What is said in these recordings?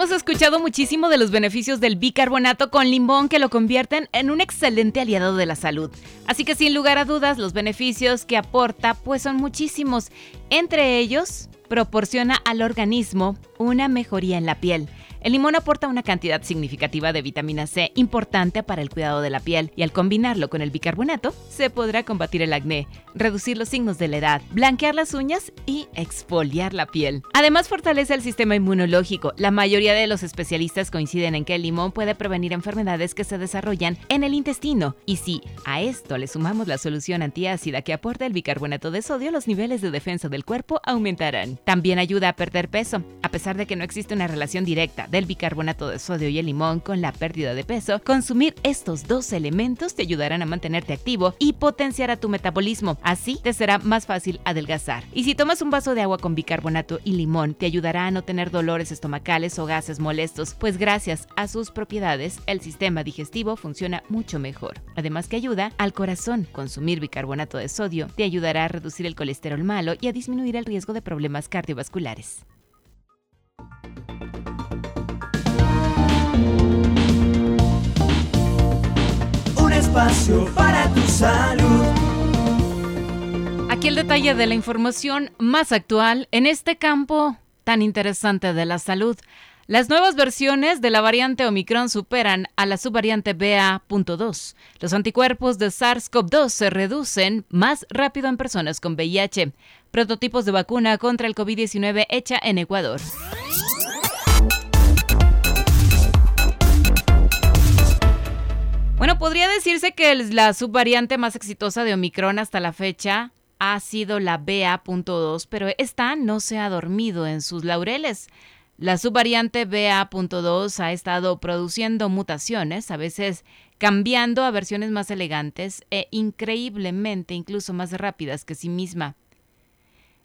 Hemos escuchado muchísimo de los beneficios del bicarbonato con limón que lo convierten en un excelente aliado de la salud. Así que sin lugar a dudas, los beneficios que aporta pues son muchísimos. Entre ellos, proporciona al organismo una mejoría en la piel el limón aporta una cantidad significativa de vitamina C importante para el cuidado de la piel y al combinarlo con el bicarbonato se podrá combatir el acné, reducir los signos de la edad, blanquear las uñas y exfoliar la piel. Además fortalece el sistema inmunológico. La mayoría de los especialistas coinciden en que el limón puede prevenir enfermedades que se desarrollan en el intestino y si a esto le sumamos la solución antiácida que aporta el bicarbonato de sodio, los niveles de defensa del cuerpo aumentarán. También ayuda a perder peso, a pesar de que no existe una relación directa del bicarbonato de sodio y el limón con la pérdida de peso, consumir estos dos elementos te ayudarán a mantenerte activo y potenciará tu metabolismo. Así te será más fácil adelgazar. Y si tomas un vaso de agua con bicarbonato y limón, te ayudará a no tener dolores estomacales o gases molestos, pues gracias a sus propiedades, el sistema digestivo funciona mucho mejor. Además que ayuda al corazón. Consumir bicarbonato de sodio te ayudará a reducir el colesterol malo y a disminuir el riesgo de problemas cardiovasculares. Espacio para tu salud. Aquí el detalle de la información más actual en este campo tan interesante de la salud. Las nuevas versiones de la variante Omicron superan a la subvariante BA.2. Los anticuerpos de SARS-CoV-2 se reducen más rápido en personas con VIH. Prototipos de vacuna contra el COVID-19 hecha en Ecuador. Bueno, podría decirse que la subvariante más exitosa de Omicron hasta la fecha ha sido la BA.2, pero esta no se ha dormido en sus laureles. La subvariante BA.2 ha estado produciendo mutaciones, a veces cambiando a versiones más elegantes e increíblemente incluso más rápidas que sí misma.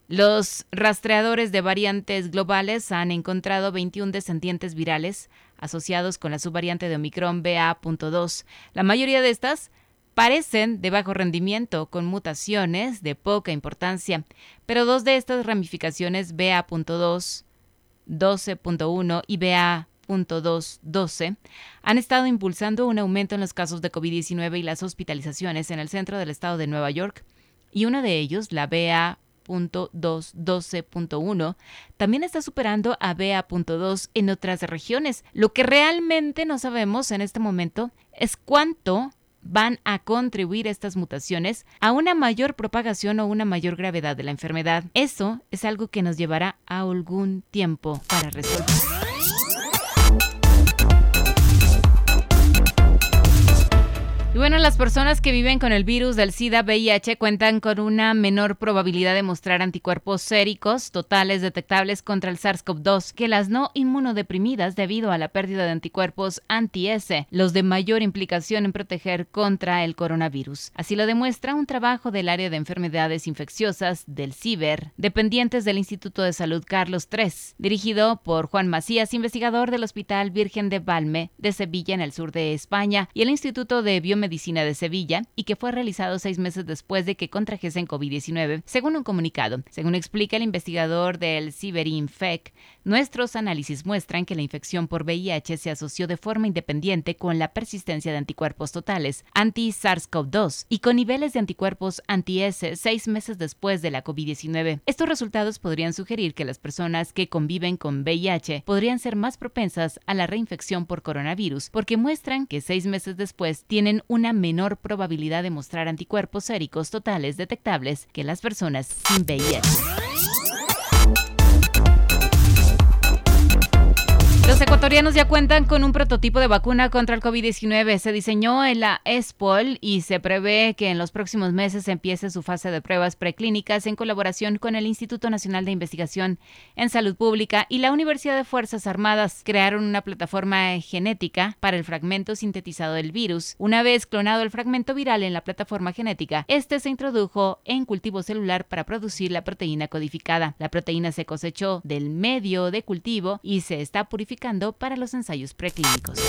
Los rastreadores de variantes globales han encontrado 21 descendientes virales asociados con la subvariante de Omicron BA.2. La mayoría de estas parecen de bajo rendimiento, con mutaciones de poca importancia, pero dos de estas ramificaciones BA.2, 12.1 y BA.2.12 han estado impulsando un aumento en los casos de COVID-19 y las hospitalizaciones en el centro del estado de Nueva York, y uno de ellos, la BA 12.1 también está superando a BA.2 en otras regiones. Lo que realmente no sabemos en este momento es cuánto van a contribuir estas mutaciones a una mayor propagación o una mayor gravedad de la enfermedad. Eso es algo que nos llevará a algún tiempo para resolver. Y bueno, las personas que viven con el virus del SIDA-VIH cuentan con una menor probabilidad de mostrar anticuerpos séricos totales detectables contra el SARS-CoV-2 que las no inmunodeprimidas debido a la pérdida de anticuerpos anti-S, los de mayor implicación en proteger contra el coronavirus. Así lo demuestra un trabajo del área de enfermedades infecciosas del CIBER, dependientes del Instituto de Salud Carlos III, dirigido por Juan Macías, investigador del Hospital Virgen de Valme de Sevilla en el sur de España y el Instituto de Biomedicina Medicina de Sevilla y que fue realizado seis meses después de que contrajesen COVID-19, según un comunicado. Según explica el investigador del CiberiNFEC, nuestros análisis muestran que la infección por VIH se asoció de forma independiente con la persistencia de anticuerpos totales anti-SARS-CoV-2 y con niveles de anticuerpos anti-S seis meses después de la COVID-19. Estos resultados podrían sugerir que las personas que conviven con VIH podrían ser más propensas a la reinfección por coronavirus porque muestran que seis meses después tienen un una menor probabilidad de mostrar anticuerpos séricos totales detectables que las personas sin VIH. Los ecuatorianos ya cuentan con un prototipo de vacuna contra el COVID-19. Se diseñó en la ESPOL y se prevé que en los próximos meses empiece su fase de pruebas preclínicas en colaboración con el Instituto Nacional de Investigación en Salud Pública y la Universidad de Fuerzas Armadas. Crearon una plataforma genética para el fragmento sintetizado del virus. Una vez clonado el fragmento viral en la plataforma genética, este se introdujo en cultivo celular para producir la proteína codificada. La proteína se cosechó del medio de cultivo y se está purificando para los ensayos preclínicos.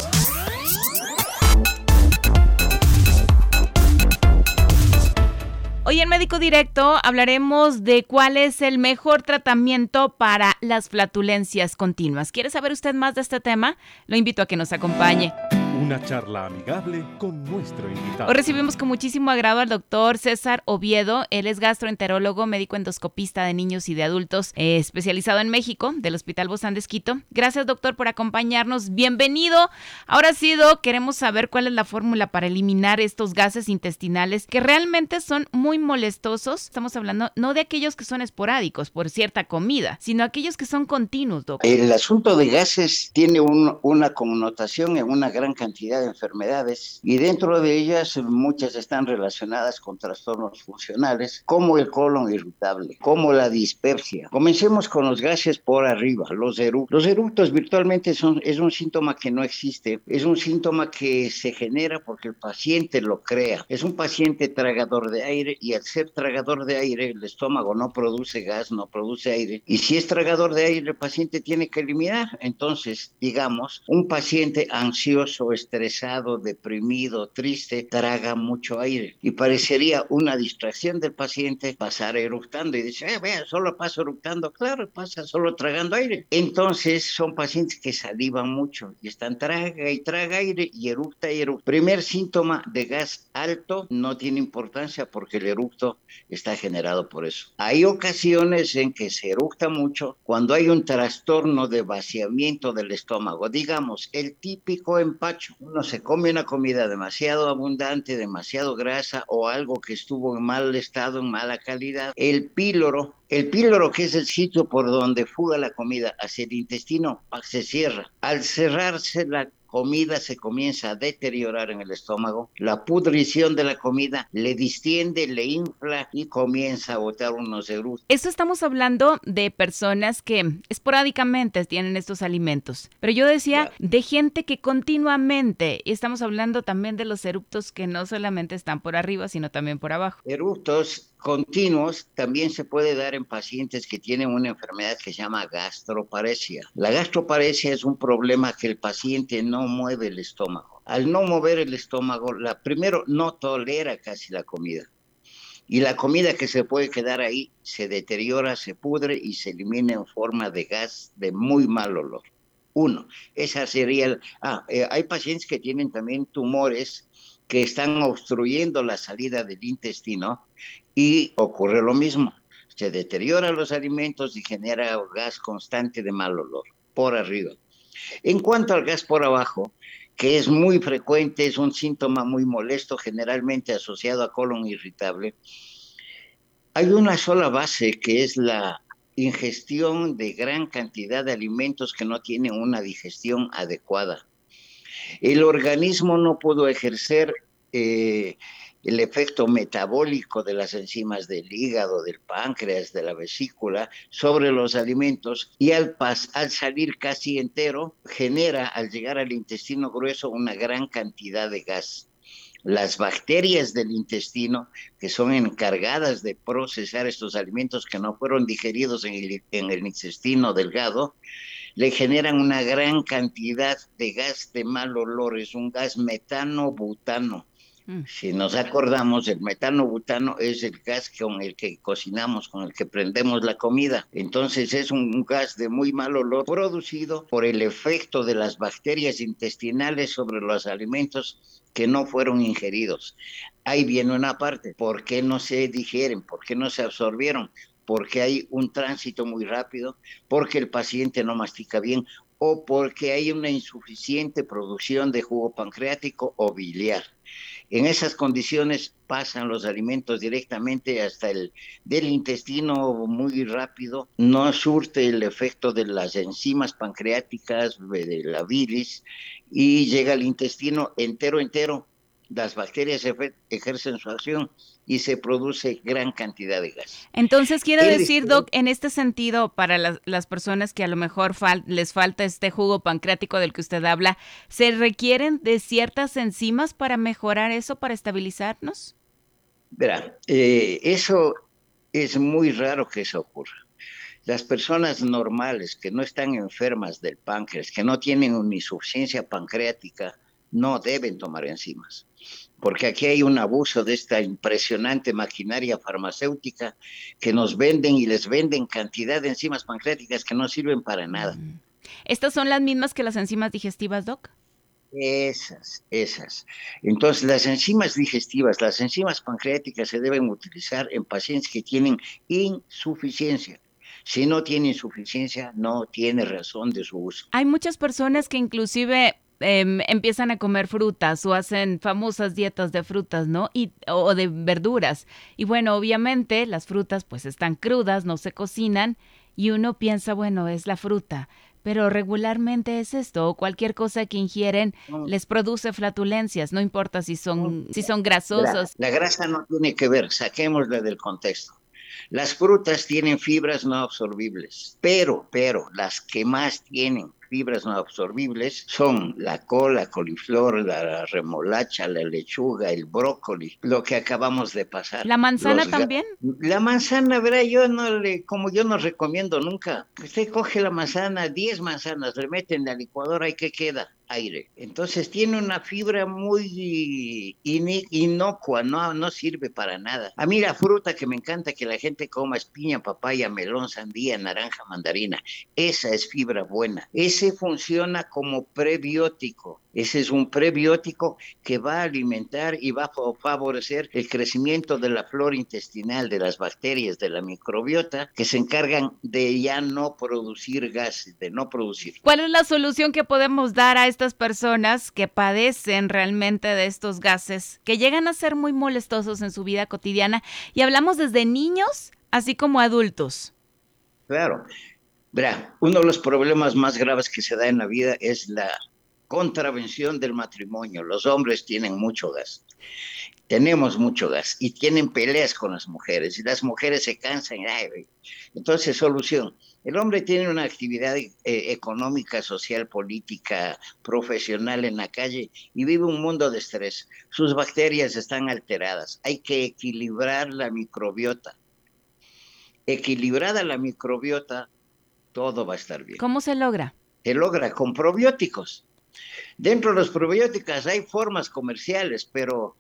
Hoy en Médico Directo hablaremos de cuál es el mejor tratamiento para las flatulencias continuas. ¿Quiere saber usted más de este tema? Lo invito a que nos acompañe. Una charla amigable con nuestro invitado. Hoy recibimos con muchísimo agrado al doctor César Oviedo. Él es gastroenterólogo, médico endoscopista de niños y de adultos, eh, especializado en México, del Hospital Bozán de Esquito. Gracias, doctor, por acompañarnos. Bienvenido. Ahora sí, Doc, queremos saber cuál es la fórmula para eliminar estos gases intestinales que realmente son muy molestosos. Estamos hablando no de aquellos que son esporádicos por cierta comida, sino aquellos que son continuos, doctor. El asunto de gases tiene una connotación en una gran cantidad cantidad de enfermedades y dentro de ellas muchas están relacionadas con trastornos funcionales como el colon irritable, como la dispepsia. Comencemos con los gases por arriba, los eructos. Los eructos virtualmente son, es un síntoma que no existe, es un síntoma que se genera porque el paciente lo crea. Es un paciente tragador de aire y al ser tragador de aire el estómago no produce gas, no produce aire y si es tragador de aire el paciente tiene que eliminar. Entonces, digamos, un paciente ansioso estresado, deprimido, triste, traga mucho aire. Y parecería una distracción del paciente pasar eructando y dice, eh, vea, solo paso eructando. Claro, pasa solo tragando aire. Entonces son pacientes que salivan mucho y están traga y traga aire y eructa y eructa. Primer síntoma de gas alto no tiene importancia porque el eructo está generado por eso. Hay ocasiones en que se eructa mucho cuando hay un trastorno de vaciamiento del estómago. Digamos, el típico empacho uno se come una comida demasiado abundante, demasiado grasa o algo que estuvo en mal estado, en mala calidad. El píloro, el píloro que es el sitio por donde fuga la comida hacia el intestino, se cierra. Al cerrarse la comida se comienza a deteriorar en el estómago, la pudrición de la comida le distiende, le infla y comienza a botar unos eructos. Eso estamos hablando de personas que esporádicamente tienen estos alimentos, pero yo decía de gente que continuamente, y estamos hablando también de los eructos que no solamente están por arriba, sino también por abajo. Eructos continuos también se puede dar en pacientes que tienen una enfermedad que se llama gastroparesia. La gastroparesia es un problema que el paciente no mueve el estómago. Al no mover el estómago, la, primero no tolera casi la comida. Y la comida que se puede quedar ahí se deteriora, se pudre y se elimina en forma de gas de muy mal olor. Uno, esa sería el... Ah, eh, hay pacientes que tienen también tumores que están obstruyendo la salida del intestino y ocurre lo mismo. Se deterioran los alimentos y genera gas constante de mal olor por arriba. En cuanto al gas por abajo, que es muy frecuente, es un síntoma muy molesto, generalmente asociado a colon irritable, hay una sola base que es la ingestión de gran cantidad de alimentos que no tienen una digestión adecuada. El organismo no pudo ejercer eh, el efecto metabólico de las enzimas del hígado, del páncreas, de la vesícula sobre los alimentos y al, al salir casi entero genera al llegar al intestino grueso una gran cantidad de gas. Las bacterias del intestino, que son encargadas de procesar estos alimentos que no fueron digeridos en el, en el intestino delgado, le generan una gran cantidad de gas de mal olor, es un gas metano-butano. Si nos acordamos, el metano butano es el gas con el que cocinamos, con el que prendemos la comida. Entonces es un gas de muy mal olor producido por el efecto de las bacterias intestinales sobre los alimentos que no fueron ingeridos. Ahí viene una parte, ¿por qué no se digieren? ¿Por qué no se absorbieron? Porque hay un tránsito muy rápido, porque el paciente no mastica bien o porque hay una insuficiente producción de jugo pancreático o biliar. En esas condiciones pasan los alimentos directamente hasta el del intestino muy rápido, no surte el efecto de las enzimas pancreáticas, de la bilis, y llega al intestino entero, entero. Las bacterias ejercen su acción y se produce gran cantidad de gas. Entonces, quiere decir, Doc, en este sentido, para las, las personas que a lo mejor les falta este jugo pancreático del que usted habla, ¿se requieren de ciertas enzimas para mejorar eso, para estabilizarnos? Verá, eh, eso es muy raro que eso ocurra. Las personas normales que no están enfermas del páncreas, que no tienen una insuficiencia pancreática, no deben tomar enzimas porque aquí hay un abuso de esta impresionante maquinaria farmacéutica que nos venden y les venden cantidad de enzimas pancreáticas que no sirven para nada. ¿Estas son las mismas que las enzimas digestivas, Doc? Esas, esas. Entonces, las enzimas digestivas, las enzimas pancreáticas se deben utilizar en pacientes que tienen insuficiencia. Si no tiene insuficiencia, no tiene razón de su uso. Hay muchas personas que inclusive Em, empiezan a comer frutas o hacen famosas dietas de frutas, ¿no? Y, o de verduras. Y bueno, obviamente las frutas pues están crudas, no se cocinan y uno piensa, bueno, es la fruta. Pero regularmente es esto, o cualquier cosa que ingieren les produce flatulencias, no importa si son, si son grasosos. La, la grasa no tiene que ver, saquémosla del contexto. Las frutas tienen fibras no absorbibles, pero, pero las que más tienen fibras no absorbibles son la cola, coliflor, la remolacha, la lechuga, el brócoli, lo que acabamos de pasar. ¿La manzana también? La manzana, verá, yo no le, como yo no recomiendo nunca, usted coge la manzana, 10 manzanas, le mete en la licuadora y ¿qué queda? Aire. Entonces tiene una fibra muy inocua, no, no sirve para nada. A mí la fruta que me encanta que la gente coma es piña, papaya, melón, sandía, naranja, mandarina. Esa es fibra buena. Ese funciona como prebiótico. Ese es un prebiótico que va a alimentar y va a favorecer el crecimiento de la flora intestinal, de las bacterias, de la microbiota, que se encargan de ya no producir gases, de no producir. ¿Cuál es la solución que podemos dar a estas personas que padecen realmente de estos gases, que llegan a ser muy molestosos en su vida cotidiana? Y hablamos desde niños, así como adultos. Claro. Verá, uno de los problemas más graves que se da en la vida es la contravención del matrimonio. Los hombres tienen mucho gas. Tenemos mucho gas y tienen peleas con las mujeres y las mujeres se cansan. Entonces, solución. El hombre tiene una actividad eh, económica, social, política, profesional en la calle y vive un mundo de estrés. Sus bacterias están alteradas. Hay que equilibrar la microbiota. Equilibrada la microbiota, todo va a estar bien. ¿Cómo se logra? Se logra con probióticos. Dentro de los probióticos hay formas comerciales, pero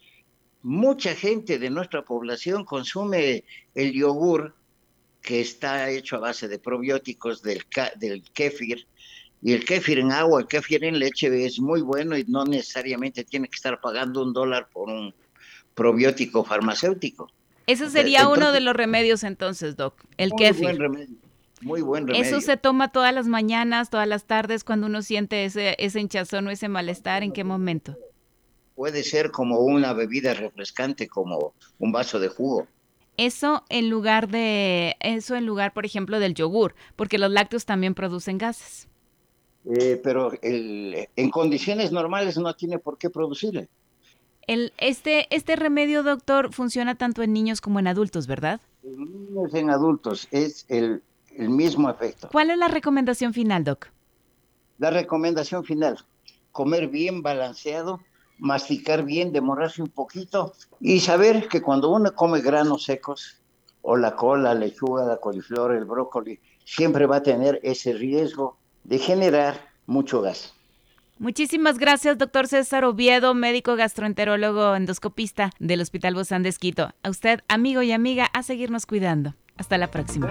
mucha gente de nuestra población consume el yogur que está hecho a base de probióticos del, del kéfir, y el kéfir en agua, el kéfir en leche es muy bueno y no necesariamente tiene que estar pagando un dólar por un probiótico farmacéutico. Ese sería uno de los remedios entonces, Doc, el kéfir. Muy buen remedio. ¿Eso se toma todas las mañanas, todas las tardes, cuando uno siente ese, ese hinchazón o ese malestar? ¿En qué momento? Puede ser como una bebida refrescante, como un vaso de jugo. Eso en lugar de, eso en lugar, por ejemplo, del yogur, porque los lácteos también producen gases. Eh, pero el, en condiciones normales no tiene por qué producirle. El, este, este remedio, doctor, funciona tanto en niños como en adultos, ¿verdad? En niños en adultos es el el mismo efecto. ¿Cuál es la recomendación final, Doc? La recomendación final, comer bien balanceado, masticar bien, demorarse un poquito y saber que cuando uno come granos secos, o la cola, la lechuga, la coliflor, el brócoli, siempre va a tener ese riesgo de generar mucho gas. Muchísimas gracias, doctor César Oviedo, médico gastroenterólogo endoscopista del Hospital Bozán de Esquito. A usted, amigo y amiga, a seguirnos cuidando. Hasta la próxima.